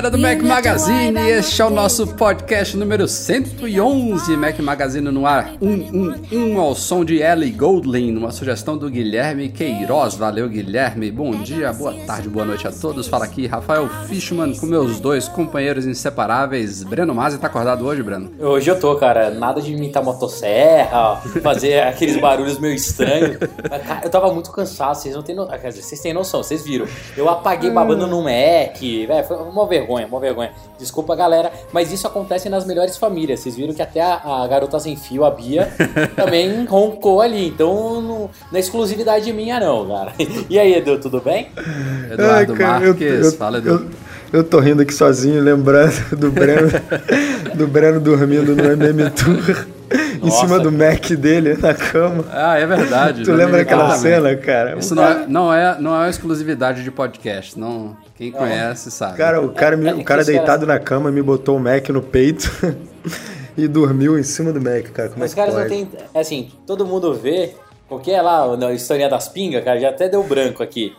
Galera do Mac Magazine, este é o nosso podcast número 111, Mac Magazine no ar, um, um, um ao som de Ellie Goldlin, uma sugestão do Guilherme Queiroz, valeu Guilherme, bom dia, boa tarde, boa noite a todos, fala aqui Rafael Fishman com meus dois companheiros inseparáveis, Breno Mazzi, tá acordado hoje, Breno? Hoje eu tô, cara, nada de imitar motosserra, fazer aqueles barulhos meio estranhos, Mas, cara, eu tava muito cansado, vocês não têm noção, quer dizer, vocês têm noção, vocês viram, eu apaguei babando no Mac, velho, foi uma vergonha, uma vergonha. Desculpa, galera, mas isso acontece nas melhores famílias. Vocês viram que até a, a garota sem fio, a Bia, também roncou ali. Então, não, não é exclusividade minha, não, cara. E aí, Edu, tudo bem? Eduardo Ai, cara, Marques, eu, eu, fala Edu. eu, eu tô rindo aqui sozinho, lembrando do Breno, do Breno dormindo no MM Tour, em cima do Mac dele na cama. Ah, é verdade. Tu não me lembra aquela também. cena, cara? Isso não é, não, é, não é uma exclusividade de podcast, não. Quem conhece sabe. Cara, o cara, me- É, é o cara deitado na cama me botou o Mac no peito e dormiu em cima do Mac, cara. Como Os é que caras não tem. é Assim, todo mundo vê. Qualquer é lá, na historinha das pingas, cara, já até deu branco aqui.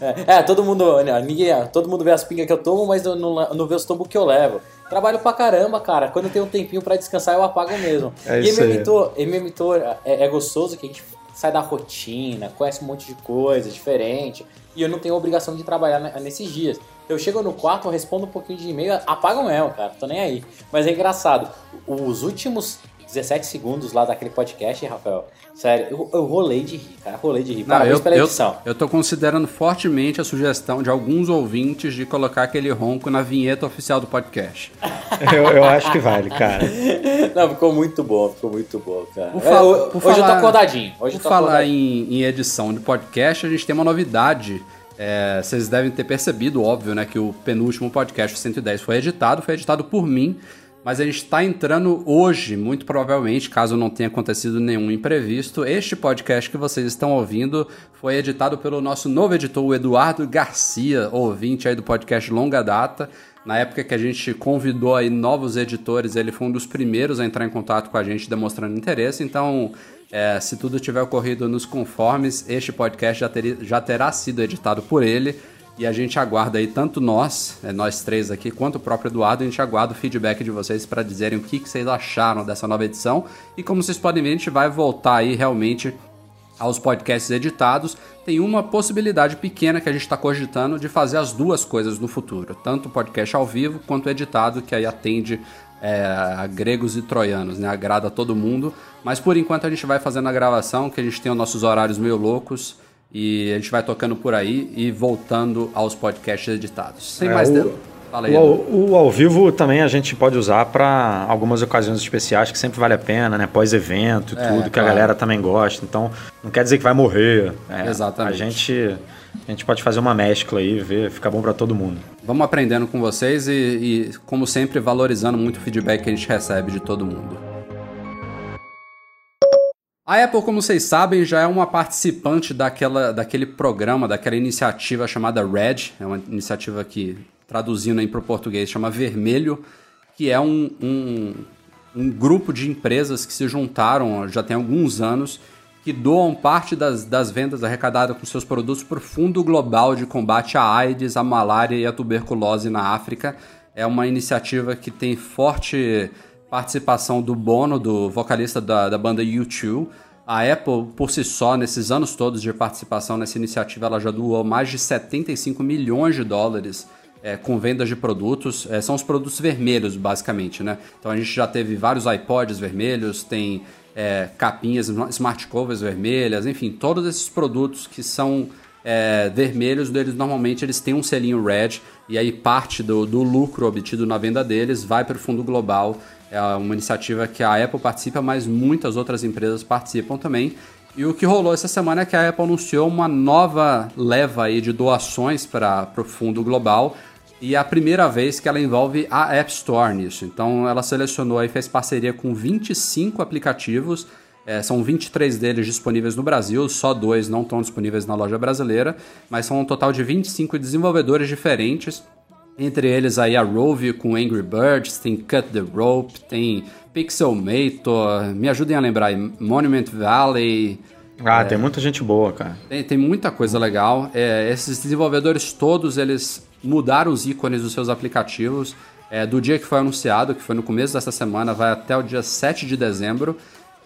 É, é, todo mundo. Ninguém, todo mundo vê as pingas que eu tomo, mas eu não, não vê os tombos que eu levo. Trabalho pra caramba, cara. Quando eu tenho um tempinho pra descansar, eu apago mesmo. É e isso aí. MMTOR, MMTOR é, é gostoso que a gente sai da rotina, conhece um monte de coisa diferente. E eu não tenho obrigação de trabalhar ne- nesses dias. Eu chego no quarto, respondo um pouquinho de e-mail, apago mesmo, cara. Tô nem aí. Mas é engraçado. Os últimos 17 segundos lá daquele podcast, Rafael. Sério, eu, eu rolei de rir, cara. Rolei de rir. Não, Parabéns eu, pela eu, edição. eu tô considerando fortemente a sugestão de alguns ouvintes de colocar aquele ronco na vinheta oficial do podcast. Eu, eu acho que vale, cara. Não, ficou muito bom, ficou muito bom, cara. Por É, fa- ho- por hoje eu tô falar- acordadinho. Hoje eu Por tô falar em, em edição de podcast, a gente tem uma novidade. É, vocês devem ter percebido, óbvio, né, que o penúltimo podcast, o 110, foi editado, foi editado por mim, mas a gente está entrando hoje, muito provavelmente, caso não tenha acontecido nenhum imprevisto. Este podcast que vocês estão ouvindo foi editado pelo nosso novo editor, o Eduardo Garcia, ouvinte aí do podcast Longa Data. Na época que a gente convidou aí novos editores, ele foi um dos primeiros a entrar em contato com a gente demonstrando interesse. Então, é, se tudo tiver ocorrido nos conformes, este podcast já, teria- já terá sido editado por ele. E a gente aguarda aí, tanto nós, é, nós três aqui, quanto o próprio Eduardo, a gente aguarda o feedback de vocês para dizerem o que, que vocês acharam dessa nova edição. E como vocês podem ver, a gente vai voltar aí realmente aos podcasts editados, tem uma possibilidade pequena que a gente está cogitando de fazer as duas coisas no futuro, tanto o podcast ao vivo quanto editado, que aí atende é, a gregos e troianos, né? agrada a todo mundo. Mas por enquanto a gente vai fazendo a gravação, que a gente tem os nossos horários meio loucos e a gente vai tocando por aí e voltando aos podcasts editados. Sem É, mais o- tempo. Fala aí. O, o ao vivo também a gente pode usar para algumas ocasiões especiais que sempre vale a pena, né? Pós-evento e É, tudo, que claro. a galera também gosta. Então, não quer dizer que vai morrer. É, Exatamente. A gente, a gente pode fazer uma mescla aí, ver, fica bom para todo mundo. Vamos aprendendo com vocês e, e, como sempre, valorizando muito o feedback que a gente recebe de todo mundo. A Apple, como vocês sabem, já é uma participante daquela, daquele programa, daquela iniciativa chamada Red. É uma iniciativa que, traduzindo para o português, chama Vermelho, que é um, um, um grupo de empresas que se juntaram já tem alguns anos que doam parte das, das vendas arrecadadas com seus produtos para o Fundo Global de Combate à AIDS, à Malária e à Tuberculose na África. É uma iniciativa que tem forte participação do Bono, do vocalista da, da banda U2. A Apple, por si só, nesses anos todos de participação nessa iniciativa, ela já doou mais de 75 milhões de dólares é, com vendas de produtos. É, são os produtos vermelhos, basicamente, né? Então a gente já teve vários iPods vermelhos, tem é, capinhas, smart covers vermelhas, enfim, todos esses produtos que são é, vermelhos, deles normalmente eles têm um selinho red e aí parte do, do lucro obtido na venda deles vai para o fundo global. É uma iniciativa que a Apple participa, mas muitas outras empresas participam também. E o que rolou essa semana é que a Apple anunciou uma nova leva aí de doações para o fundo global e é a primeira vez que ela envolve a App Store nisso. Então ela selecionou e fez parceria com 25 aplicativos, é, são 23 deles disponíveis no Brasil, só dois não estão disponíveis na loja brasileira, mas são um total de 25 desenvolvedores diferentes. Entre eles aí a Rove com Angry Birds, tem Cut the Rope, tem Pixelmator, me ajudem a lembrar, Monument Valley, ah, é, tem muita gente boa, cara. Tem, tem muita coisa legal. É, esses desenvolvedores todos, eles mudaram os ícones dos seus aplicativos. É, do dia que foi anunciado, que foi no começo dessa semana, vai até o dia 7 de dezembro.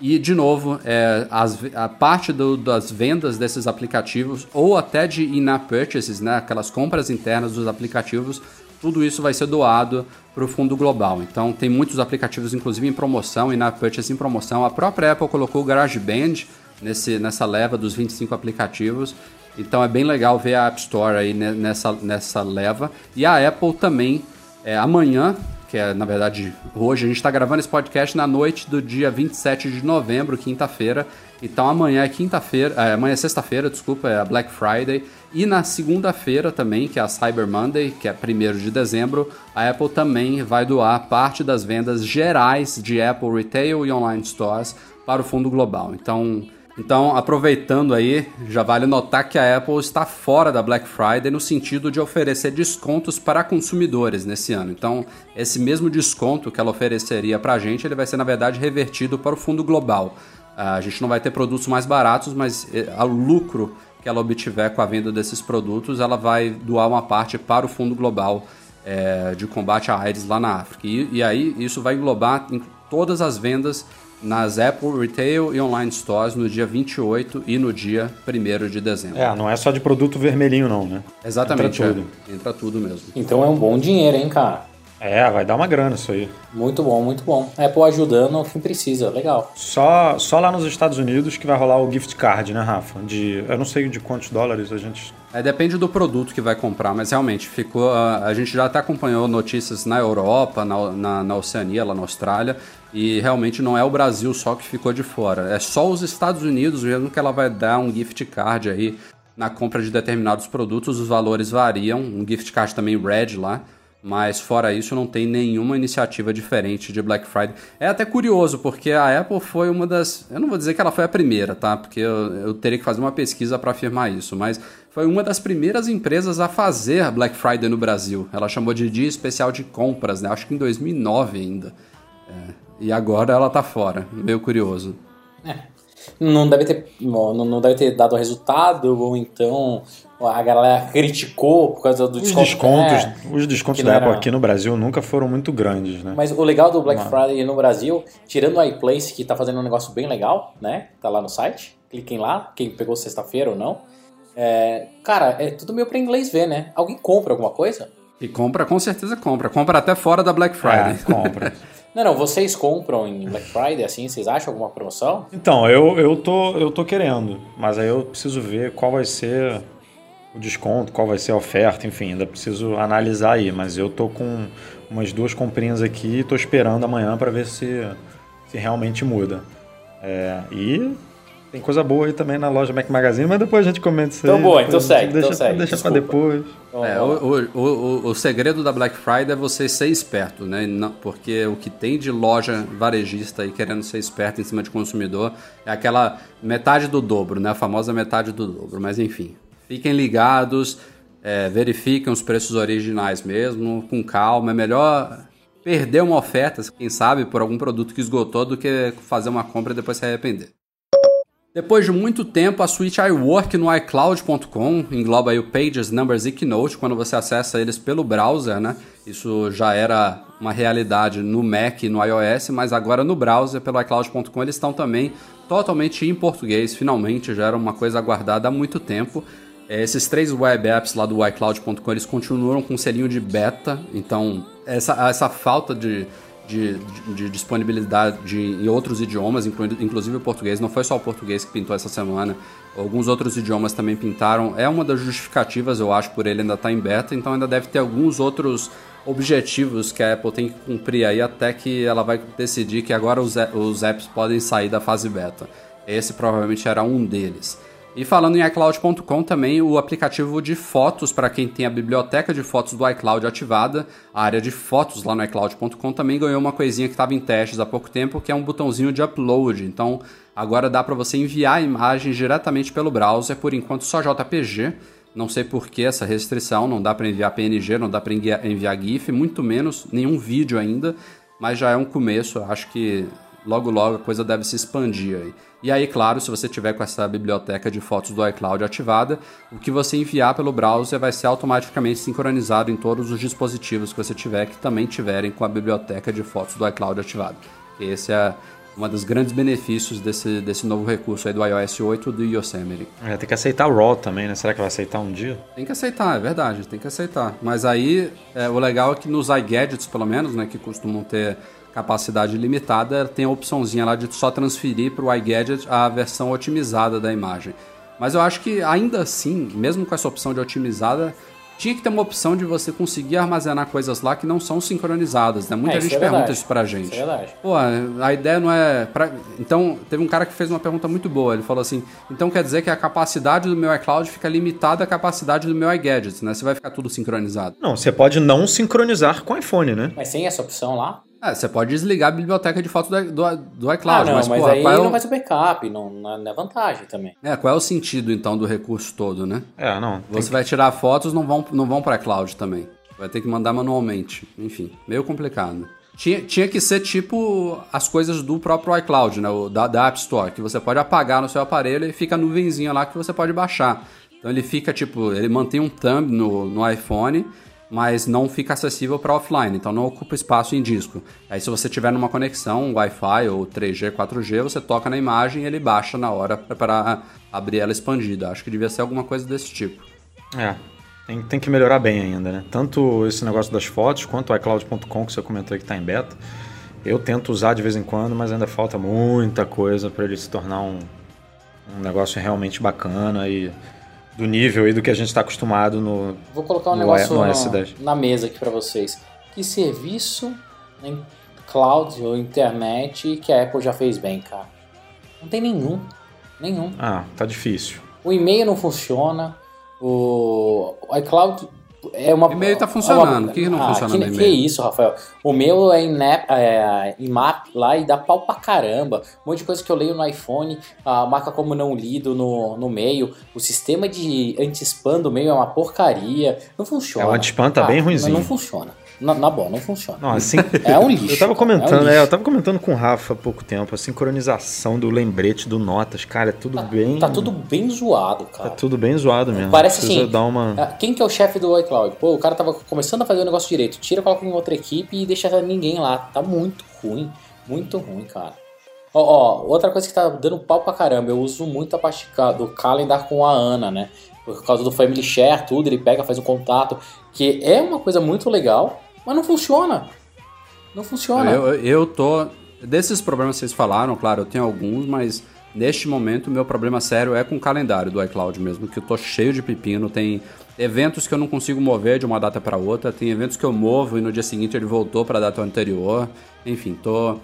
E, de novo, é, as, a parte do, das vendas desses aplicativos, ou até de in-app purchases, né, aquelas compras internas dos aplicativos, tudo isso vai ser doado para o fundo global. Então, tem muitos aplicativos, inclusive em promoção, in-app purchases em promoção. A própria Apple colocou o GarageBand nesse, nessa leva dos 25 aplicativos. Então é bem legal ver a App Store aí nessa, nessa leva. E a Apple também, é, amanhã, que é na verdade hoje, a gente está gravando esse podcast na noite do dia 27 de novembro, quinta-feira. Então amanhã é quinta-feira, é, amanhã é sexta-feira, desculpa, é a Black Friday. E na segunda-feira também, que é a Cyber Monday, que é 1 de dezembro, a Apple também vai doar parte das vendas gerais de Apple Retail e Online Stores para o fundo global. Então então, aproveitando aí, já vale notar que a Apple está fora da Black Friday no sentido de oferecer descontos para consumidores nesse ano. Então, esse mesmo desconto que ela ofereceria para a gente, ele vai ser na verdade revertido para o fundo global. A gente não vai ter produtos mais baratos, mas eh, o lucro que ela obtiver com a venda desses produtos, ela vai doar uma parte para o fundo global é, de combate à AIDS lá na África. E, e aí isso vai englobar todas as vendas nas Apple Retail e Online Stores no dia 28 e no dia 1 de dezembro. É, não é só de produto vermelhinho não, né? Exatamente. Entra tudo. É, entra tudo mesmo. Então é um bom dinheiro, hein, cara? É, vai dar uma grana isso aí. Muito bom, muito bom. Apple ajudando quem precisa, legal. Só, só lá nos Estados Unidos que vai rolar o gift card, né, Rafa? De, eu não sei de quantos dólares a gente. É, depende do produto que vai comprar, mas realmente ficou. A, a gente já até acompanhou notícias na Europa, na, na, na Oceania, lá na Austrália, e realmente não é o Brasil só que ficou de fora. É só os Estados Unidos mesmo que ela vai dar um gift card aí na compra de determinados produtos. Os valores variam. Um gift card também red lá. Mas fora isso, não tem nenhuma iniciativa diferente de Black Friday. É até curioso, porque a Apple foi uma das. Eu não vou dizer que ela foi a primeira, tá? Porque eu, eu teria que fazer uma pesquisa para afirmar isso. Mas foi uma das primeiras empresas a fazer Black Friday no Brasil. Ela chamou de Dia Especial de Compras, né? Acho que em 2009 ainda. É. E agora ela tá fora. Meio curioso. É não deve ter, não, não deve ter dado resultado, ou então a galera criticou por causa do os desconto. Descontos, é, os descontos da Apple era... aqui no Brasil nunca foram muito grandes, né? Mas o legal do Black Friday no Brasil, tirando o iPlace, que tá fazendo um negócio bem legal, né? Tá lá no site, cliquem lá, quem pegou sexta-feira ou não. É, cara, é tudo meio pra inglês ver, né? Alguém compra alguma coisa? E compra, com certeza compra. Compra até fora da Black Friday. É, compra. Não, não, vocês compram em Black Friday assim? Vocês acham alguma promoção? Então, eu, eu, tô, eu tô querendo, mas aí eu preciso ver qual vai ser o desconto, qual vai ser a oferta, enfim, ainda preciso analisar aí, mas eu tô com umas duas comprinhas aqui e tô esperando amanhã para ver se, se realmente muda. É, e tem coisa boa aí também na loja Mac Magazine, mas depois a gente comenta isso então aí. Boa, então segue, deixa, então segue. Deixa pra depois. É, o, o, o, o, segredo da Black Friday é você ser esperto, né? Não, porque o que tem de loja varejista aí querendo ser esperto em cima de consumidor é aquela metade do dobro, né? A famosa metade do dobro. Mas enfim, fiquem ligados, é, verifiquem os preços originais mesmo, com calma. É melhor perder uma oferta, quem sabe, por algum produto que esgotou, do que fazer uma compra e depois se arrepender. Depois de muito tempo, a suíte iWork no iCloud.com engloba o Pages, Numbers e Keynote, quando você acessa eles pelo browser, né? Isso já era uma realidade no Mac e no iOS, mas agora no browser, pelo iCloud.com, eles estão também totalmente em português, finalmente, já era uma coisa aguardada há muito tempo. É, esses três web apps lá do iCloud.com, eles continuam com um selinho de beta, então essa, essa falta de de, de, de disponibilidade de, em outros idiomas, incluindo, inclusive o português. Não foi só o português que pintou essa semana, alguns outros idiomas também pintaram. É uma das justificativas, eu acho, por ele ainda estar tá em beta, então ainda deve ter alguns outros objetivos que a Apple tem que cumprir aí até que ela vai decidir que agora os, os apps podem sair da fase beta. Esse provavelmente era um deles. E falando em iCloud.com também, o aplicativo de fotos para quem tem a biblioteca de fotos do iCloud ativada, a área de fotos lá no iCloud.com também ganhou uma coisinha que estava em testes há pouco tempo, que é um botãozinho de upload. Então, agora dá para você enviar imagens diretamente pelo browser, por enquanto só JPG. Não sei por que essa restrição, não dá para enviar PNG, não dá para enviar GIF, muito menos nenhum vídeo ainda, mas já é um começo, acho que logo logo a coisa deve se expandir aí. E aí, claro, se você tiver com essa biblioteca de fotos do iCloud ativada, o que você enviar pelo browser vai ser automaticamente sincronizado em todos os dispositivos que você tiver que também tiverem com a biblioteca de fotos do iCloud ativada. Esse é um dos grandes benefícios desse, desse novo recurso aí do iOS 8 do Yosemite. É, tem que aceitar o RAW também, né? Será que vai aceitar um dia? Tem que aceitar, é verdade, tem que aceitar. Mas aí, é, o legal é que nos iGadgets, pelo menos, né, que costumam ter capacidade limitada, tem a opçãozinha lá de só transferir para o iGadget a versão otimizada da imagem. Mas eu acho que ainda assim, mesmo com essa opção de otimizada, tinha que ter uma opção de você conseguir armazenar coisas lá que não são sincronizadas, né? Muita É, gente é pergunta isso pra gente. Isso é verdade. Pô, a ideia não é. Pra... Então, teve um cara que fez uma pergunta muito boa. Ele falou assim: então quer dizer que a capacidade do meu iCloud fica limitada à capacidade do meu iGadget, né? Você vai ficar tudo sincronizado. Não, você pode não sincronizar com o iPhone, né? Mas sem essa opção lá? É, você pode desligar a biblioteca de fotos do, do, do ah, iCloud, não, mas, mas, porra, aí qual, é não o, vai ser backup, não, não é vantagem também. é, qual é o sentido então do recurso todo, né? É, não. Você vai tirar fotos, não vão, não vão para iCloud também. Vai ter que mandar manualmente. Enfim, meio complicado. Tinha, tinha que ser tipo as coisas do próprio iCloud, né? O, da, da App Store, que você pode apagar no seu aparelho e fica a nuvenzinha lá que você pode baixar. Então ele fica tipo, ele mantém um thumb no, no iPhone, mas não fica acessível para offline, então não ocupa espaço em disco. Aí se você tiver numa conexão Wi-Fi ou 3G, 4G, você toca na imagem e ele baixa na hora para abrir ela expandida. Acho que devia ser alguma coisa desse tipo. É. Tem, tem que melhorar bem ainda, né? Tanto esse negócio das fotos quanto o iCloud.com que você comentou que está em beta. Eu tento usar de vez em quando, mas ainda falta muita coisa para ele se tornar um, um negócio realmente bacana e do nível aí do que a gente está acostumado no. Vou colocar um No negócio no na- S10. na mesa aqui pra vocês. Que serviço em cloud ou internet que a Apple já fez bem, cara? Não tem nenhum. Nenhum. Ah, tá difícil. O e-mail não funciona. O iCloud é uma. O e-mail tá é funcionando. O que que não ah, funciona que, no que e-mail? isso, Rafael? O meu é em, nap- é, em map lá e dá pau pra caramba. Um monte de coisa que eu leio no iPhone, a marca como não lido no, no meio. O sistema de anti-spam do meio é uma porcaria. Não funciona. É, o anti-spam tá bem Não- ruinzinho. Não, funciona. Na, na boa, não funciona. Não, assim, É um lixo. Eu tava cara, comentando, é um é, eu tava comentando com o Rafa há pouco tempo, a sincronização do lembrete do Notas, cara, é tudo bem. Tá tudo bem zoado, Tá cara. tudo bem zoado mesmo. Parece Precisa assim, dar uma. Ah, Quem que é o chefe do iCloud? Pô, o cara tava começando a fazer o negócio direito. Tira, coloca em outra equipe e deixa ninguém lá. Tá muito ruim. Muito ruim, cara. Ó, ó, outra coisa que tá dando pau pra caramba. Eu uso muito a parte do calendar com a Ana, né? Por causa do Family Share, tudo. Ele pega, faz um contato. Que é uma coisa muito legal, mas não funciona. Não funciona. Eu, eu tô. Desses problemas que vocês falaram, claro, eu tenho alguns, mas neste momento o meu problema sério é com o calendário do iCloud mesmo, que eu tô cheio de pepino. Tem eventos que eu não consigo mover de uma data para outra, tem eventos que eu movo e no dia seguinte ele voltou para a data anterior. Enfim, tô.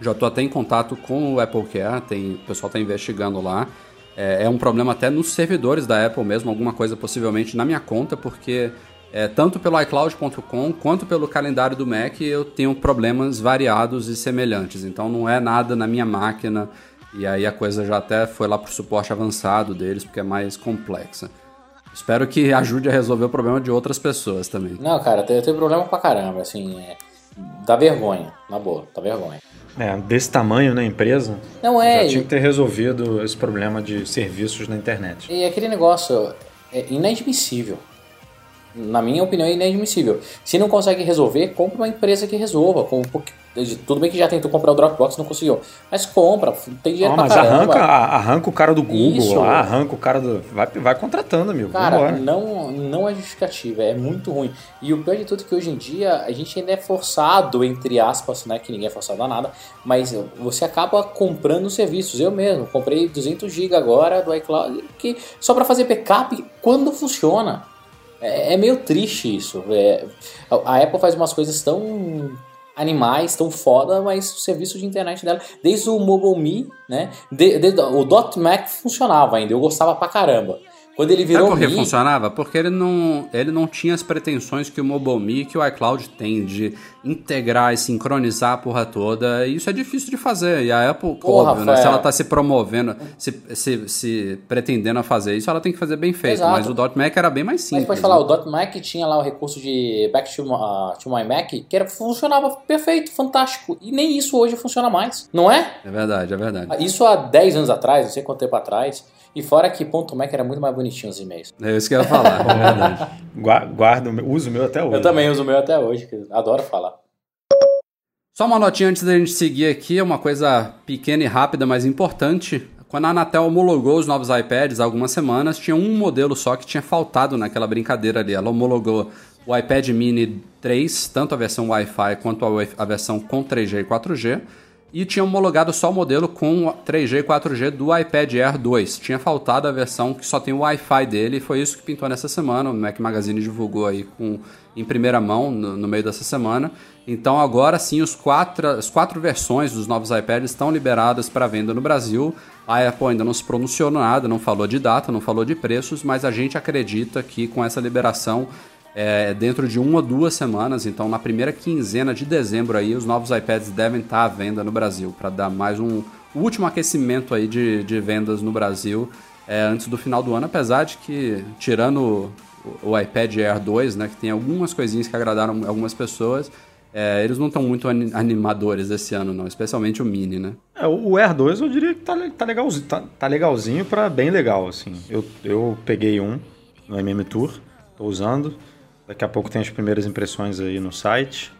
Já tô até em contato com o Apple Care, tem, o pessoal tá investigando lá. É, é um problema até nos servidores da Apple mesmo, alguma coisa possivelmente na minha conta, porque é, tanto pelo iCloud.com quanto pelo calendário do Mac eu tenho problemas variados e semelhantes. Então não é nada na minha máquina e aí a coisa já até foi lá pro suporte avançado deles porque é mais complexa. Espero que ajude a resolver o problema de outras pessoas também. Não, cara, eu tenho, problema pra caramba. Assim, é, dá vergonha. Na boa, dá vergonha. É, desse tamanho na empresa, Não é. já tinha que ter resolvido esse problema de serviços na internet. E aquele negócio é inadmissível. Na minha opinião, é inadmissível. Se não consegue resolver, compra uma empresa que resolva. Tudo bem que já tentou comprar o Dropbox não conseguiu. Mas compra, tem dinheiro Não, pra mas caramba. arranca, arranca o cara do Google Isso. arranca o cara do. Vai, vai contratando, amigo. Cara, Vambora. não, não é justificativa, é muito ruim. E o pior de tudo é que hoje em dia a gente ainda é forçado, entre aspas, né? Que ninguém é forçado a nada, mas você acaba comprando serviços. Eu mesmo comprei 200 GB agora do iCloud, que, só para fazer backup quando funciona. É, é meio triste isso. É, a Apple faz umas coisas tão animais, tão foda, mas o serviço de internet dela, desde o Mobile Me, né? De, de, o Dot Mac funcionava ainda, eu gostava pra caramba. Quando ele virou Sabe por que funcionava? Porque ele não, ele não tinha as pretensões que o MobileMe e que o iCloud tem de integrar e sincronizar a porra toda. E isso é difícil de fazer. E a Apple, Porra, óbvio, né? Se ela tá se promovendo, se, se, se pretendendo a fazer isso, ela tem que fazer bem feito. Exato. Mas o Dot Mac era bem mais Mas simples. pode falar, né? o Dot Mac tinha lá o recurso de Back to, uh, to My Mac, que era, funcionava perfeito, fantástico. E nem isso hoje funciona mais, não é? É verdade, é verdade. Isso há 10 anos atrás, não sei quanto tempo atrás. E fora que ponto .mac era muito mais bonitinho os e-mails. É isso que eu ia falar, é verdade. Gua- Guardo, o meu- uso o meu até hoje. Eu também uso o meu até hoje, adoro falar. Só uma notinha antes da gente seguir aqui, uma coisa pequena e rápida, mas importante. Quando a Anatel homologou os novos iPads há algumas semanas, tinha um modelo só que tinha faltado naquela brincadeira ali. Ela homologou o iPad Mini 3, tanto a versão Wi-Fi quanto a, versão com 3G e 4G. E tinha homologado só o modelo com 3G e 4G do iPad Air 2. Tinha faltado a versão que só tem o Wi-Fi dele. E foi isso que pintou nessa semana. O Mac Magazine divulgou aí com, em primeira mão no, no meio dessa semana. Então agora sim os quatro, as quatro versões dos novos iPads estão liberadas para venda no Brasil. A Apple ainda não se pronunciou nada, não falou de data, não falou de preços, mas a gente acredita que com essa liberação é, dentro de uma ou duas semanas, então na primeira quinzena de dezembro aí, os novos iPads devem estar à venda no Brasil, para dar mais um último aquecimento aí de, de vendas no Brasil é, antes do final do ano, apesar de que, tirando o, o iPad Air 2, né, que tem algumas coisinhas que agradaram algumas pessoas, é, eles não estão muito ani- animadores esse ano, não, especialmente o Mini, né? É, o Air 2 eu diria que tá, tá legalzinho, tá, tá legalzinho pra bem legal, assim. Eu, eu peguei um no MM Tour, tô usando. Daqui a pouco tem as primeiras impressões aí no site.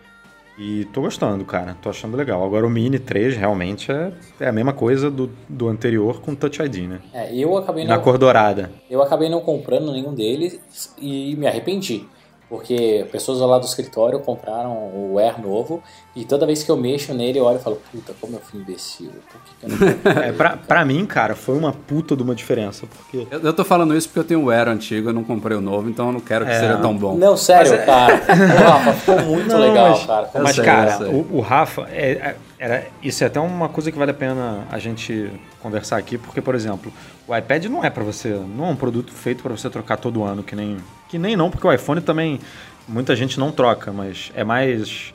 E tô gostando, cara. Tô achando legal. Agora o Mini 3 realmente é, é a mesma coisa do, do anterior com Touch ID, né? É, eu acabei Na não, cor dourada. eu acabei não comprando nenhum deles e me arrependi. Porque pessoas lá do escritório compraram o Air novo e toda vez que eu mexo nele eu olho e falo, puta, como eu fui imbecil. Por que, que eu não comprei? É, pra, pra mim, cara, foi uma puta de uma diferença. Porque Eu, eu tô falando isso porque eu tenho o Air antigo, eu não comprei o novo, então eu não quero que É. seja tão bom. Não, sério, cara. Ô, Rafa, ficou muito Não, legal, mas- cara. Eu Mas, sei, cara, o, o Rafa, é, é- era, isso é até uma coisa que vale a pena a gente conversar aqui, porque, por exemplo, o iPad não é para você, não é um produto feito para você trocar todo ano, que nem, que nem não, porque o iPhone também muita gente não troca, mas é mais,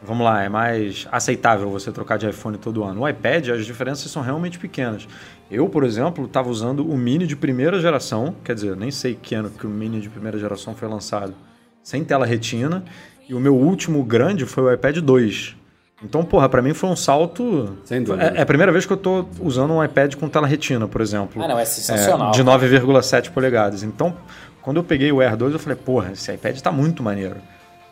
vamos lá, é mais aceitável você trocar de iPhone todo ano. O iPad, as diferenças são realmente pequenas. Eu, por exemplo, estava usando o Mini de primeira geração, quer dizer, nem sei que ano que o Mini de primeira geração foi lançado, sem tela retina, e o meu último grande foi o iPad 2. Então, porra, pra mim foi um salto. Sem dúvida. É, é a primeira vez que eu tô usando um iPad com tela retina, por exemplo. Ah, não, é sensacional. É, de 9,7 polegadas. Então, quando eu peguei o Air 2, eu falei, porra, esse iPad tá muito maneiro.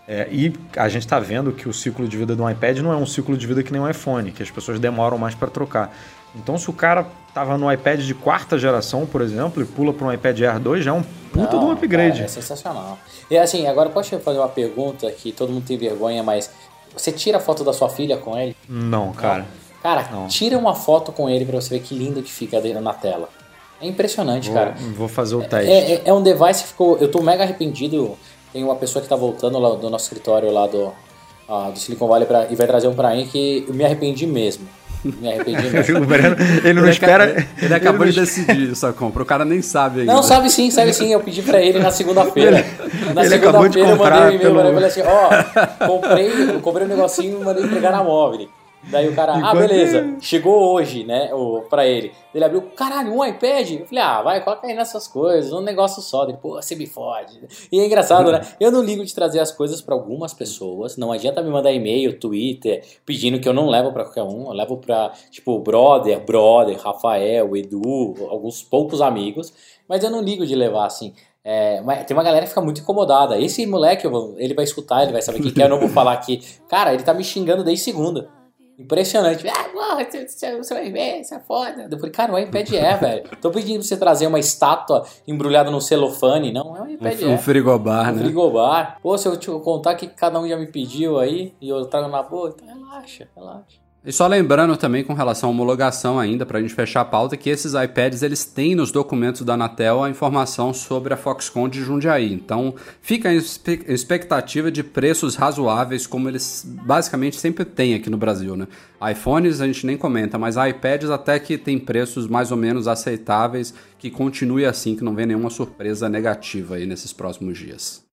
É, e a gente tá vendo que o ciclo de vida do iPad não é um ciclo de vida que nem um iPhone, que as pessoas demoram mais para trocar. Então, se o cara tava no iPad de quarta geração, por exemplo, e pula para um iPad Air 2, já é um puta de um Não, upgrade. cara, é sensacional. E assim, agora posso te fazer uma pergunta que todo mundo tem vergonha, mas você tira a foto da sua filha com ele? Não, cara. Cara, Não. tira uma foto com ele pra você ver que lindo que fica dele na tela. É impressionante, Vou, cara. vou fazer o teste. É, é- é um device que ficou. Eu tô mega arrependido. Tem uma pessoa que tá voltando lá do nosso escritório lá do, ah, do Silicon Valley pra, e vai trazer um pra mim que eu me arrependi mesmo. Me arrependi mesmo. O Breno, ele não Ele espera. Ele acabou não de decidir essa compra, o cara nem sabe ainda. Não, sabe sim, sabe sim. Eu pedi pra ele na segunda-feira. Na ele acabou de segunda-feira eu mandei um e-mail pra ele pelo- e falei assim, ó, comprei, eu comprei um negocinho e mandei entregar na móvel. Daí o cara, ah, beleza, chegou hoje, né, o, pra ele. Ele abriu, caralho, um iPad? Eu falei, ah, vai, coloca aí nessas coisas, um negócio só. Ele, pô, você me fode. E é engraçado, né? Eu não ligo de trazer as coisas pra algumas pessoas, não adianta me mandar e-mail, Twitter, pedindo que eu não levo pra qualquer um, eu levo pra, tipo, brother, brother, Rafael, Edu, alguns poucos amigos, mas eu não ligo de levar assim. É, tem uma galera que fica muito incomodada. Esse moleque, vou- ele vai escutar, ele vai saber quem que é, eu não vou falar aqui. Cara, ele tá me xingando desde segunda. Impressionante. Ah, porra, você, você, você vai ver, isso é foda. Eu falei, cara, o iPad é, velho. Tô pedindo pra você trazer uma estátua embrulhada num celofane. Não, é um iPad Um, é. um frigobar, Um né? frigobar. Pô, se eu te contar que cada um já me pediu aí e eu trago na boa, então relaxa, relaxa. E só lembrando também com relação à homologação ainda, para a gente fechar a pauta, que esses iPads eles têm nos documentos da Anatel a informação sobre a Foxconn de Jundiaí. Então fica a expectativa de preços razoáveis, como eles basicamente sempre têm aqui no Brasil. Né? iPhones a gente nem comenta, mas iPads até que tem preços mais ou menos aceitáveis, que continue assim, que não vem nenhuma surpresa negativa aí nesses próximos dias.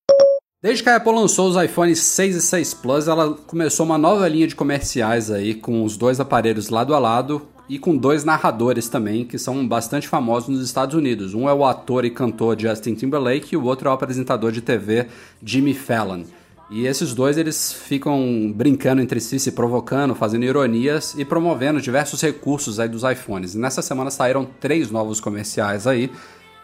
Desde que a Apple lançou os iPhones 6 e 6 Plus, ela começou uma nova linha de comerciais aí com os dois aparelhos lado a lado e com dois narradores também que são bastante famosos nos Estados Unidos. Um é o ator e cantor Justin Timberlake e o outro é o apresentador de TV Jimmy Fallon. E esses dois eles ficam brincando entre si, se provocando, fazendo ironias e promovendo diversos recursos aí dos iPhones. E nessa semana saíram três novos comerciais aí.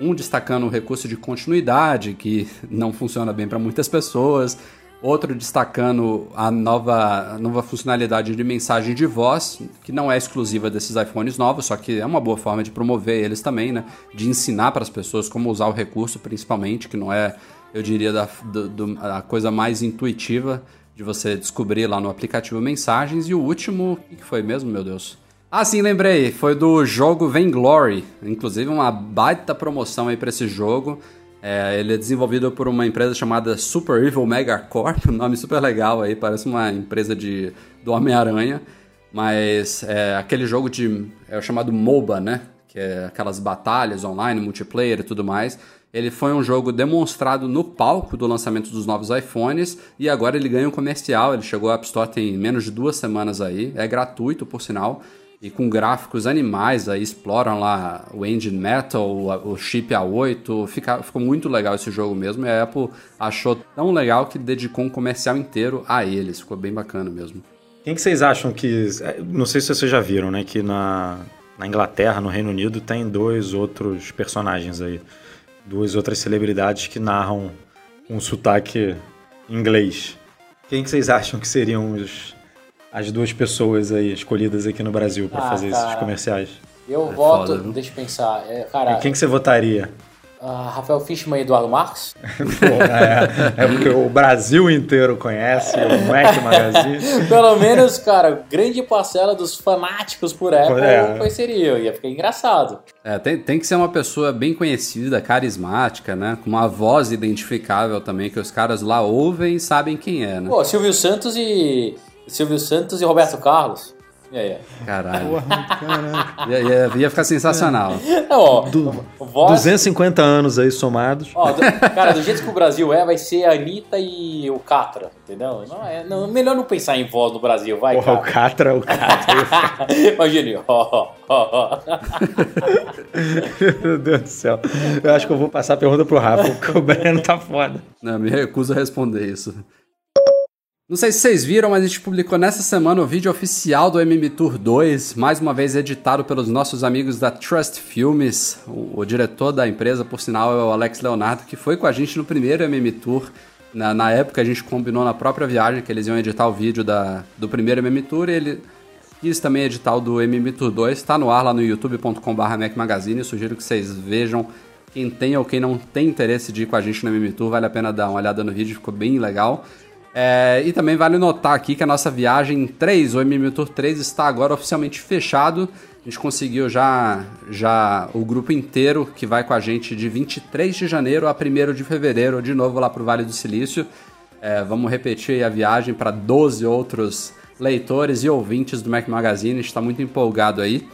Um destacando o recurso de continuidade, que não funciona bem para muitas pessoas. Outro destacando a nova, a nova funcionalidade de mensagem de voz, que não é exclusiva desses iPhones novos, só que é uma boa forma de promover eles também, né? De ensinar para as pessoas como usar o recurso, principalmente, que não é, eu diria, da, do, do, a coisa mais intuitiva de você descobrir lá no aplicativo Mensagens. E o último, o que foi mesmo, meu Deus? Ah, sim, lembrei. Foi do jogo Vainglory. Inclusive, uma baita promoção aí para esse jogo. É, ele é desenvolvido por uma empresa chamada Super Evil Megacorp. Um nome super legal aí, parece uma empresa de, do Homem-Aranha. Mas é aquele jogo de. É o chamado MOBA, né? Que é aquelas batalhas online, multiplayer e tudo mais. Ele foi um jogo demonstrado no palco do lançamento dos novos iPhones e agora ele ganha um comercial. Ele chegou à App Store tem menos de duas semanas aí. É gratuito, por sinal e com gráficos animais, aí exploram lá o Engine Metal, o, chip A8, fica, ficou muito legal esse jogo mesmo, e a Apple achou tão legal que dedicou um comercial inteiro a eles, ficou bem bacana mesmo. Quem que vocês acham que, é, não sei se vocês já viram, né, que na, na Inglaterra, no Reino Unido, tem dois outros personagens aí, duas outras celebridades que narram um sotaque inglês. Quem que vocês acham que seriam os as duas pessoas aí escolhidas aqui no Brasil para ah, fazer cara. esses comerciais? Eu é voto, foda, deixa eu pensar. É, cara, e quem que você votaria? Uh, Rafael Fishman e Eduardo Marques? é, é, porque o Brasil inteiro conhece o Mac Magazine. Pelo menos, cara, grande parcela dos fanáticos por Apple é. conheceria. Ia ficar engraçado. É, tem, tem que ser uma pessoa bem conhecida, carismática, né? Com uma voz identificável também, que os caras lá ouvem e sabem quem é, né? Pô, Silvio Santos e Silvio Santos e Roberto Carlos. E aí? Caralho. Ia, ia, ia, ficar sensacional. É, ó, do, voz... 250 anos aí somados. Ó, do, cara, do jeito que o Brasil é, vai ser a Anitta e o Catra, entendeu? Não, é, não, melhor não pensar em voz no Brasil, vai, Porra, o Catra, o Catra. Imagine, ó, ó, ó. Meu Deus do céu. Eu acho que eu vou passar a pergunta pro Rafa, porque o Breno tá foda. Não, me recuso a responder isso. Não sei se vocês viram, mas a gente publicou nessa semana o vídeo oficial do MM Tour 2, mais uma vez editado pelos nossos amigos da Trust Filmes. O, o, diretor da empresa, por sinal, é o Alex Leonardo, que foi com a gente no primeiro MM Tour. Na, na época a gente combinou na própria viagem que eles iam editar o vídeo da, do primeiro MM Tour e ele quis também editar o do MM Tour 2. Está no ar lá no youtube.com.br Mac Magazine. Sugiro que vocês vejam. Quem tem ou quem não tem interesse de ir com a gente no MM Tour, vale a pena dar uma olhada no vídeo, ficou bem legal. É, e também vale notar aqui que a nossa viagem 3, o MM Tour 3, está agora oficialmente fechado. A gente conseguiu já, já o grupo inteiro que vai com a gente de 23 de janeiro a 1 de fevereiro, de novo lá para o Vale do Silício. É, vamos repetir a viagem para 12 outros leitores e ouvintes do Mac Magazine. A gente está muito empolgado aí.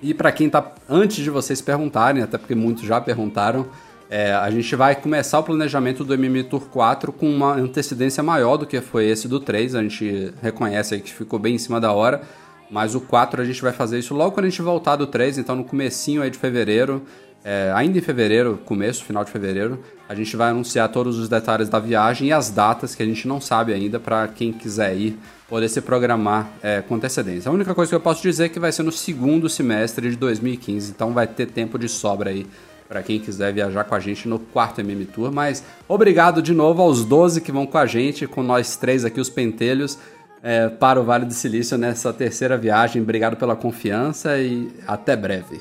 E para quem está antes de vocês perguntarem, até porque muitos já perguntaram, é, a gente vai começar o planejamento do MM Tour 4 com uma antecedência maior do que foi esse do 3. A gente reconhece aí que ficou bem em cima da hora. Mas o 4 a gente vai fazer isso logo quando a gente voltar do 3, então no comecinho aí de fevereiro, é, ainda em fevereiro, começo, final de fevereiro, a gente vai anunciar todos os detalhes da viagem e as datas que a gente não sabe ainda para quem quiser ir poder se programar é, com antecedência. A única coisa que eu posso dizer é que vai ser no segundo semestre de 2015, então vai ter tempo de sobra aí para quem quiser viajar com a gente no quarto MM Tour. Mas obrigado de novo aos 12 que vão com a gente, com nós três aqui, os pentelhos, é, para o Vale do Silício nessa terceira viagem. Obrigado pela confiança e até breve.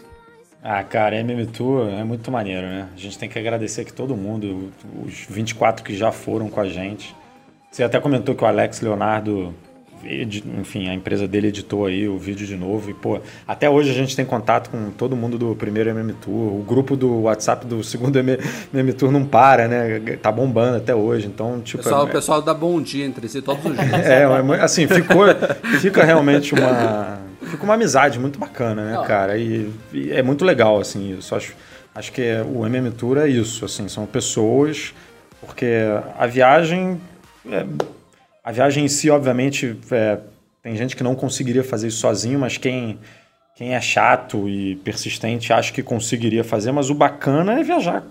Ah, cara, MM Tour é muito maneiro, né? A gente tem que agradecer aqui todo mundo, os 24 que já foram com a gente. Você até comentou que o Alex Leonardo enfim, a empresa dele editou aí o vídeo de novo. E, pô, até hoje a gente tem contato com todo mundo do primeiro MM Tour. O grupo do WhatsApp do segundo MM Tour não para, né? Tá bombando até hoje. Então, tipo. Pessoal, é- o pessoal dá bom dia entre si todos os dias. é, é assim, ficou, fica realmente uma, fica uma amizade muito bacana, né, Não. cara? E, e é muito legal, assim, isso. Acho, acho que é- o MM Tour é isso, assim, são pessoas, porque a viagem, é, a viagem em si, obviamente, é, tem gente que não conseguiria fazer isso sozinho, mas quem, quem é chato e persistente acha que conseguiria fazer, mas o bacana é viajar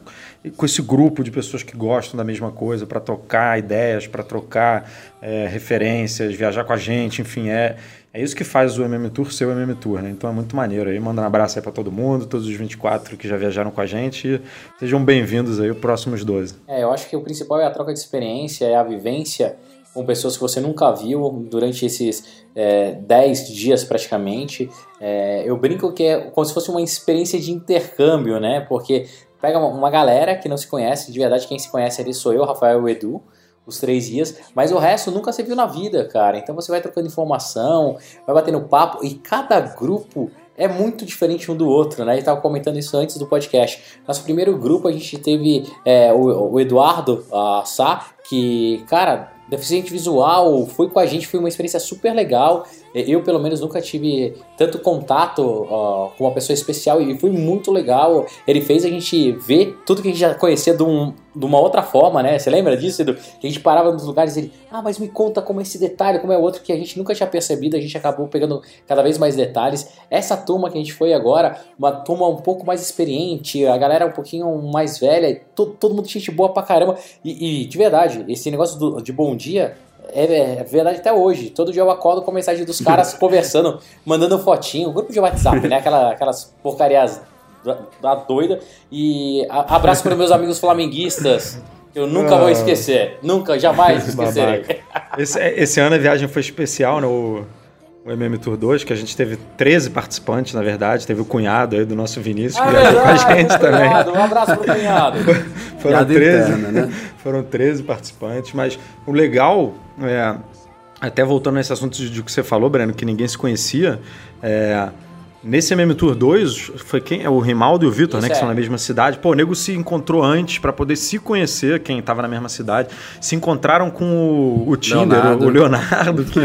com esse grupo de pessoas que gostam da mesma coisa, para trocar ideias, para trocar é, referências, viajar com a gente, enfim, é, é isso que faz o MM Tour ser o MM Tour, né? Então é muito maneiro aí, manda um abraço aí para todo mundo, todos os 24 que já viajaram com a gente, sejam bem-vindos aí, os próximos 12. É, eu acho que o principal é a troca de experiência, é a vivência com pessoas que você nunca viu durante esses é, 10 dias praticamente. É, eu brinco que é como se fosse uma experiência de intercâmbio, né? Porque pega uma, galera que não se conhece, de verdade quem se conhece ali sou eu, Rafael e o Edu, os três dias, mas o resto nunca se viu na vida, cara. Então você vai trocando informação, vai batendo papo, e cada grupo é muito diferente um do outro, né? A gente tava comentando isso antes do podcast. Nosso primeiro grupo a gente teve é, o, o Eduardo a Sá, que, cara, deficiente visual, foi com a gente, foi uma experiência super legal. Eu, pelo menos, nunca tive tanto contato ó, com uma pessoa especial e foi muito legal. Ele fez a gente ver tudo que a gente já conhecia de, um- de uma outra forma, né? Você lembra disso, Edu? Que a gente parava nos lugares e ele, ah, mas me conta como é esse detalhe, como é outro que a gente nunca tinha percebido, a gente acabou pegando cada vez mais detalhes. Essa turma que a gente foi agora, uma turma um pouco mais experiente, a galera um pouquinho mais velha, todo, todo mundo gente boa pra caramba. E, e, de verdade, esse negócio do- de bom dia é, é verdade até hoje. Todo dia eu acordo com a mensagem dos caras conversando, mandando fotinho, grupo de WhatsApp, né? Aquela, aquelas porcarias da, da doida. E a- abraço para meus amigos flamenguistas. que Eu nunca vou esquecer. Nunca, jamais esquecerei. Esse, esse ano a viagem foi especial, né? O, o MM Tour 2, que a gente teve 13 participantes, na verdade. Teve o cunhado aí do nosso Vinícius, que Ah, viajou com a gente também. cunhado, Um abraço pro cunhado. Foram Piada 13, interna, né? foram 13 participantes, mas o legal, é, até voltando nesse assunto de, de que você falou, Breno, que ninguém se conhecia, é, nesse MM Tour 2, foi quem? É o Rimaldo e o Vitor, né? Isso Que são é. na mesma cidade. Pô, o nego se encontrou antes para poder se conhecer, quem estava na mesma cidade. Se encontraram com o, o Tinder, Leonardo. o, Leonardo, que,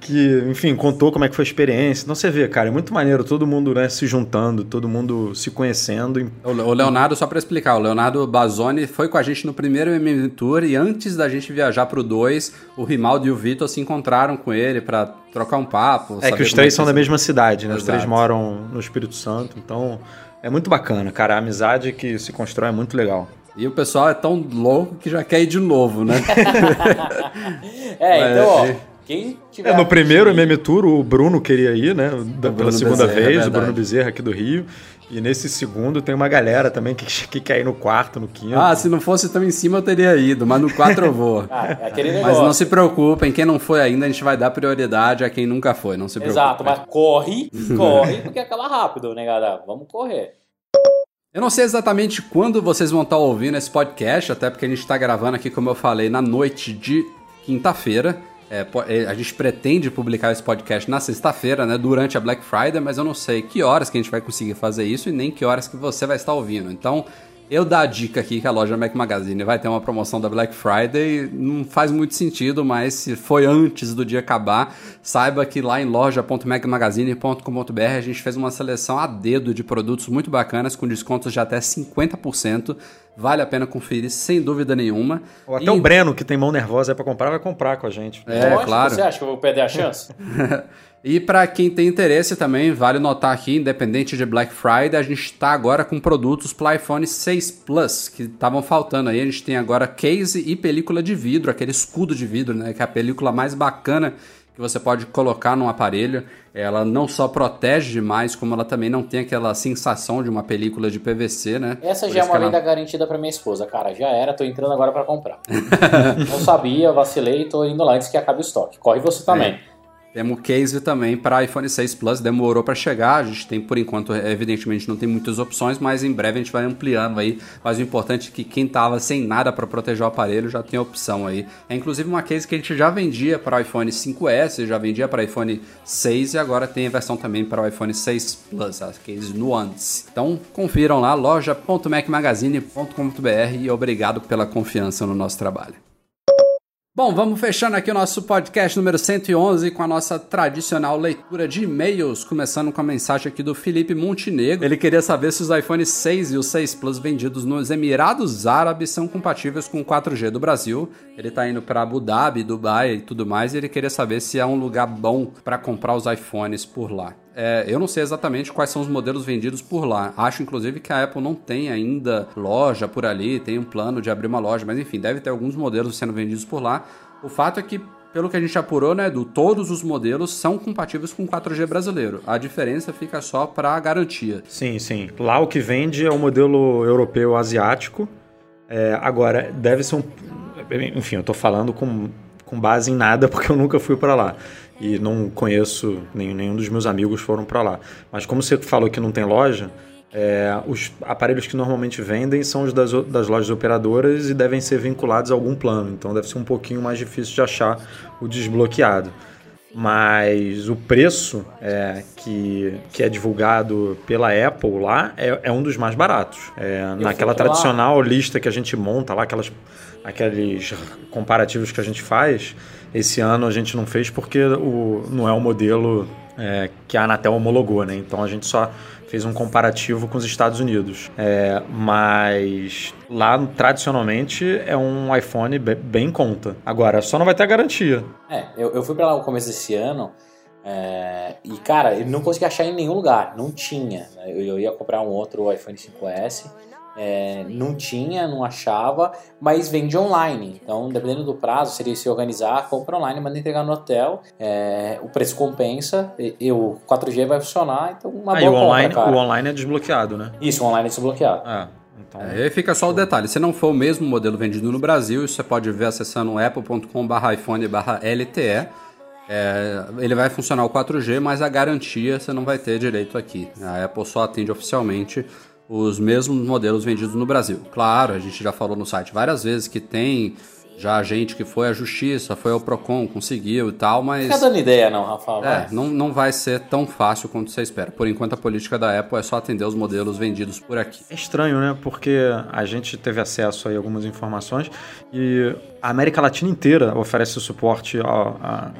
que, enfim, contou como é que foi a experiência. Então você vê, cara, é muito maneiro, todo mundo né, se juntando, todo mundo se conhecendo. O Leonardo, só pra explicar, o Leonardo Bazoni foi com a gente no primeiro MM Tour e antes da gente viajar pro 2, o Rimaldo e o Vitor se encontraram com ele pra trocar um papo. É saber que os como três são da mesma cidade, né? Os três Exato. moram no Espírito Santo, então é muito bacana, cara. A amizade que se constrói é muito legal. E o pessoal é tão louco que já quer ir de novo, né? É, então, ó, É, quem tiver. É, no primeiro MM Tour, o Bruno queria ir, né? Da- pela segunda Bezerra, é vez, o verdade. Bruno Bezerra aqui do Rio. E nesse segundo tem uma galera também que, que quer ir no quarto, no quinto. ah, se não fosse tão em cima eu teria ido, mas no 4 eu vou. Ah, é aquele Mas negócio. não se preocupem, quem não foi ainda, a gente vai dar prioridade a quem nunca foi, não se preocupem. Exato, mas corre, corre, porque acaba rápido, né, galera? Vamos correr. Eu não sei exatamente quando vocês vão estar ouvindo esse podcast, até porque a gente está gravando aqui, como eu falei, na noite de quinta-feira. É, é, a gente pretende publicar esse podcast na sexta-feira, né, durante a Black Friday, mas eu não sei que horas que a gente vai conseguir fazer isso e nem que horas que você vai estar ouvindo. Então, eu dar a dica aqui que a loja Mac Magazine vai ter uma promoção da Black Friday não faz muito sentido, mas se foi antes do dia acabar, saiba que lá em loja.macmagazine.com.br a gente fez uma seleção a dedo de produtos muito bacanas com descontos de até 50%. Vale a pena conferir sem dúvida nenhuma. Ou até E- o Breno, que tem mão nervosa aí pra comprar, vai comprar com a gente. É, Lógico, claro. Você acha que eu vou perder a chance? E para quem tem interesse também, vale notar aqui, independente de Black Friday, a gente está agora com produtos para iPhone 6 Plus, que estavam faltando aí. A gente tem agora case e película de vidro, aquele escudo de vidro, né? Que é a película mais bacana que você pode colocar num aparelho. Ela não só protege demais, como ela também não tem aquela sensação de uma película de PVC, né? Essa Por já é uma que ela- venda garantida pra minha esposa, cara. Já era, tô entrando agora pra comprar. Não sabia, vacilei, tô indo lá antes que acabe o estoque. Corre você também. Temos case também para iPhone 6 Plus, demorou para chegar. A gente tem, por enquanto, evidentemente, não tem muitas opções, mas em breve a gente vai ampliando aí. Mas o importante é que quem tava sem nada para proteger o aparelho já tem opção aí. É inclusive uma case que a gente já vendia para o iPhone 5S, já vendia para o iPhone 6 e agora tem a versão também para o iPhone 6 Plus, as cases Nuance. Então confiram lá, loja.macmagazine.com.br e obrigado pela confiança no nosso trabalho. Bom, vamos fechando aqui o nosso podcast número 111 com a nossa tradicional leitura de e-mails, começando com a mensagem aqui do Felipe Montenegro. Ele queria saber se os iPhone 6 e o 6 Plus vendidos nos Emirados Árabes são compatíveis com o 4G do Brasil. Ele tá indo para Abu Dhabi, Dubai e tudo mais, e ele queria saber se é um lugar bom para comprar os iPhones por lá. É, eu não sei exatamente quais são os modelos vendidos por lá. Acho, inclusive, que a Apple não tem ainda loja por ali, tem um plano de abrir uma loja, mas enfim, deve ter alguns modelos sendo vendidos por lá. O fato é que, pelo que a gente apurou, né, do todos os modelos são compatíveis com 4G brasileiro. A diferença fica só para a garantia. Sim, sim. Lá o que vende é o modelo europeu asiático. É, agora, deve ser um. Enfim, eu estou falando com, com base em nada porque eu nunca fui para lá e não conheço, nem, nenhum dos meus amigos foram para lá. Mas como você falou que não tem loja, é, os aparelhos que normalmente vendem são os das, das lojas operadoras e devem ser vinculados a algum plano, então deve ser um pouquinho mais difícil de achar o desbloqueado. Mas o preço é, que, que é divulgado pela Apple lá é, é um dos mais baratos. É, naquela tradicional lista que a gente monta lá, aquelas, aqueles comparativos que a gente faz, esse ano a gente não fez porque o, não é o modelo é, que a Anatel homologou, né? Então a gente só fez um comparativo com os Estados Unidos. É, mas lá, tradicionalmente, é um iPhone bem em conta. Agora, só não vai ter a garantia. É, eu, eu fui para lá no começo desse ano é, e, cara, eu não consegui achar em nenhum lugar. Não tinha. Eu, eu ia comprar um outro iPhone 5S é, não tinha, não achava, mas vende online. Então, dependendo do prazo, seria se organizar, compra online, manda entregar no hotel, é, o preço compensa, e, e, o 4G vai funcionar, então uma ah, boa o compra, online, cara. O online é desbloqueado, né? Isso, o online é desbloqueado. Ah. Então, é, aí fica só o detalhe, se não for o mesmo modelo vendido no Brasil, você pode ver acessando apple.com/iphone/lte. É, ele vai funcionar o 4G, mas a garantia você não vai ter direito aqui. A Apple só atende oficialmente os mesmos modelos vendidos no Brasil. Claro, a gente já falou no site várias vezes que tem já gente que foi à justiça, foi ao Procon, conseguiu e tal, mas. Não tá dando ideia, não, Rafael. É, não, não vai ser tão fácil quanto você espera. Por enquanto, a política da Apple é só atender os modelos vendidos por aqui. É estranho, né? Porque a gente teve acesso a algumas informações e a América Latina inteira oferece suporte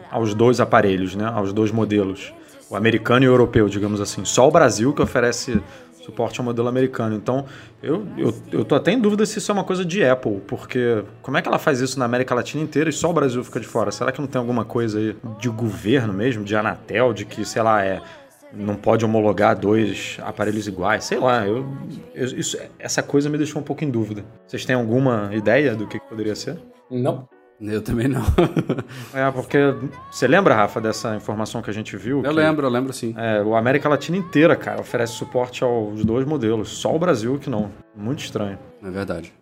aos dois aparelhos, né? Aos dois modelos. O americano e o europeu, digamos assim. Só o Brasil que oferece suporte ao modelo americano. Então, eu, eu, eu tô até em dúvida se isso é uma coisa de Apple, porque como é que ela faz isso na América Latina inteira e só o Brasil fica de fora? Será que não tem alguma coisa aí de governo mesmo, de Anatel, de que, sei lá, é não pode homologar dois aparelhos iguais, sei lá, eu, eu, isso, essa coisa me deixou um pouco em dúvida. Vocês têm alguma ideia do que poderia ser? Não. Eu também não. é, porque você lembra, Rafa, dessa informação que a gente viu? Eu lembro, eu lembro sim. É, a América Latina inteira, cara, oferece suporte aos dois modelos. Só o Brasil que não. Muito estranho. É verdade.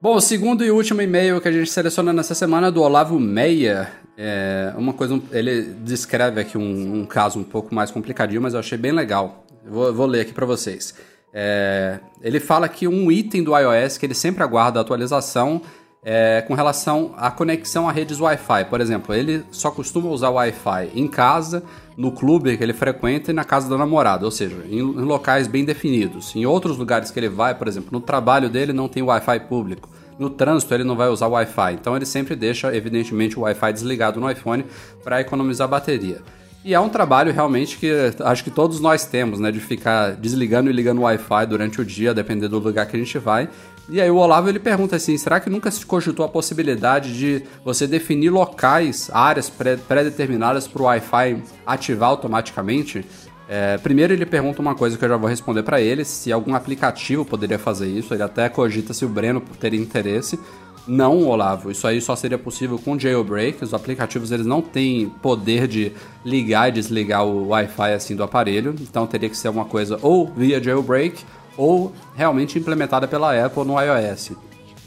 Bom, o segundo e último e-mail que a gente seleciona nessa semana é do Olavo Meia. É uma coisa, ele descreve aqui um, um caso um pouco mais complicadinho, mas eu achei bem legal. Vou, vou ler aqui para vocês. É, ele fala que um item do iOS que ele sempre aguarda a atualização é, com relação à conexão a redes Wi-Fi. Por exemplo, ele só costuma usar Wi-Fi em casa, no clube que ele frequenta e na casa da namorada, ou seja, em, em, locais bem definidos. Em outros lugares que ele vai, por exemplo, no trabalho dele não tem Wi-Fi público. No trânsito ele não vai usar Wi-Fi, então ele sempre deixa, evidentemente, o Wi-Fi desligado no iPhone para economizar bateria. E é um trabalho realmente que acho que todos nós temos, né? De ficar desligando e ligando o Wi-Fi durante o dia, dependendo do lugar que a gente vai. E aí o Olavo ele pergunta assim: será que nunca se cogitou a possibilidade de você definir locais, áreas pré-determinadas para o Wi-Fi ativar automaticamente? É, primeiro ele pergunta uma coisa que eu já vou responder para ele, se algum aplicativo poderia fazer isso. Ele até cogita se o Breno teria interesse. Não, Olavo, isso aí só seria possível com jailbreak. Os aplicativos eles não têm poder de ligar e desligar o Wi-Fi assim do aparelho, então teria que ser uma coisa ou via jailbreak ou realmente implementada pela Apple no iOS.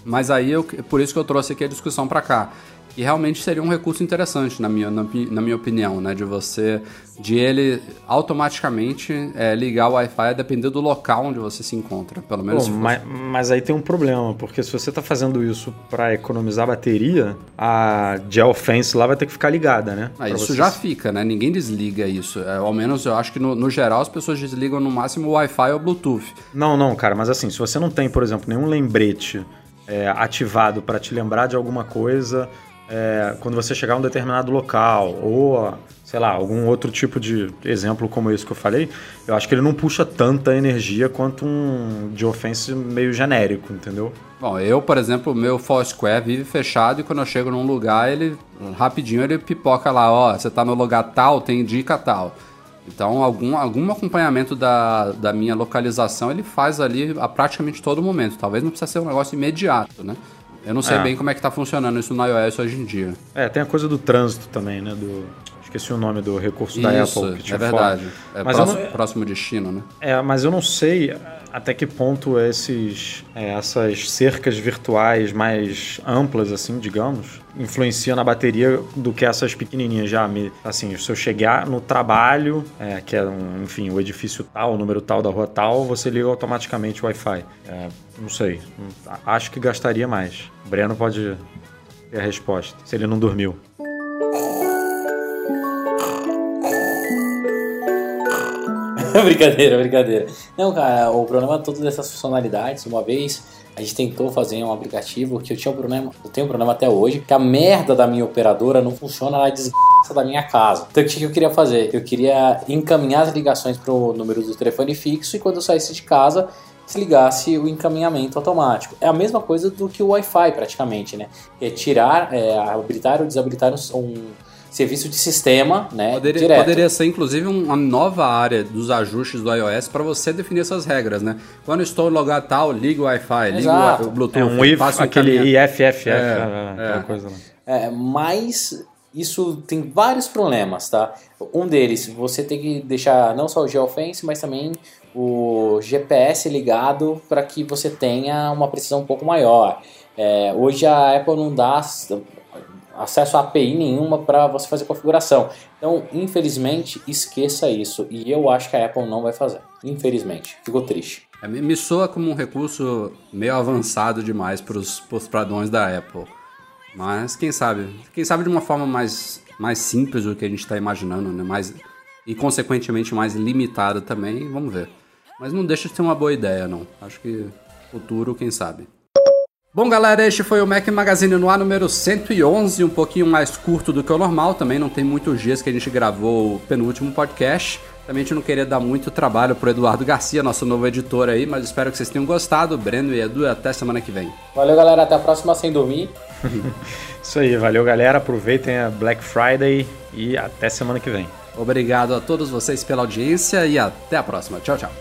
Mas aí, eu, por isso que eu trouxe aqui a discussão para cá. E realmente seria um recurso interessante, na minha, na, na minha opinião, né? De você, de ele automaticamente é, ligar o Wi-Fi a depender do local onde você se encontra, pelo menos. Mas, mas, aí tem um problema, porque se você está fazendo isso para economizar bateria, a GeoFence lá vai ter que ficar ligada, né? Ah, isso você... já fica, né? Ninguém desliga isso. É, ao menos eu acho que no, no geral as pessoas desligam no máximo o Wi-Fi ou Bluetooth. Não, não, cara, mas assim, se você não tem, por exemplo, nenhum lembrete é, ativado para te lembrar de alguma coisa é, quando você chegar a um determinado local, ou, sei lá, algum outro tipo de exemplo como esse que eu falei, eu acho que ele não puxa tanta energia quanto um de offense meio genérico, entendeu? Bom, eu, por exemplo, meu Foursquare vive fechado e quando eu chego num lugar, ele rapidinho ele pipoca lá, ó, você tá no lugar tal, tem dica tal. Então, algum, algum acompanhamento da, da minha localização ele faz ali a praticamente todo momento. Talvez não precisa ser um negócio imediato, né? Eu não sei é. bem como é que tá funcionando isso no iOS hoje em dia. É, tem a coisa do trânsito também, né? Do, esqueci o nome do recurso isso, da Apple. Que tinha é verdade. É mas próximo, não, próximo destino, né? É, mas eu não sei até que ponto esses, é, essas cercas virtuais mais amplas, assim, digamos, influenciam na bateria do que essas pequenininhas já. Assim, se eu chegar no trabalho, é, que é, um, enfim, o edifício tal, o número tal da rua tal, você liga automaticamente o Wi-Fi. É, não sei. Acho que gastaria mais. O Breno pode ter a resposta, se ele não dormiu. brincadeira, brincadeira. Não, cara, o problema todo dessas funcionalidades, uma vez a gente tentou fazer um aplicativo que eu tinha um problema, eu tenho um problema até hoje, que a merda da minha operadora não funciona na desgraça da minha casa. Então o que eu queria fazer? Eu queria encaminhar as ligações pro número do telefone fixo e quando eu saísse de casa desligasse o encaminhamento automático. É a mesma coisa do que o Wi-Fi praticamente, né? É tirar, é, habilitar ou desabilitar um serviço de sistema, né? Poderia, direto. poderia ser, inclusive, uma nova área dos ajustes do iOS para você definir essas regras, né? Quando estou no lugar tal, ligo o Wi-Fi, ligo o Bluetooth, é um if, aquele IFFF, é, é, aquela coisa lá. É, mas isso tem vários problemas, tá? Um deles, você tem que deixar não só o geofence, mas também o GPS ligado para que você tenha uma precisão um pouco maior. É, hoje a Apple não dá acesso a API nenhuma para você fazer configuração. Então, infelizmente, esqueça isso. E eu acho que a Apple não vai fazer. Infelizmente. Ficou triste. É, me soa como um recurso meio avançado demais para os padrões da Apple. Mas quem sabe? Quem sabe de uma forma mais, mais simples do que a gente está imaginando, né? Mais, e consequentemente mais limitada também, vamos ver. Mas não deixa de ser uma boa ideia, não. Acho que futuro, quem sabe. Bom, galera, este foi o Mac Magazine no ar número 111, um pouquinho mais curto do que o normal. Também não tem muitos dias que a gente gravou o penúltimo podcast. Também a gente não queria dar muito trabalho pro Eduardo Garcia, nosso novo editor aí, mas espero que vocês tenham gostado. Breno e Edu, até semana que vem. Valeu, galera. Até a próxima sem dormir. Isso aí, valeu, galera. Aproveitem a Black Friday e até semana que vem. Obrigado a todos vocês pela audiência e até a próxima. Tchau, tchau.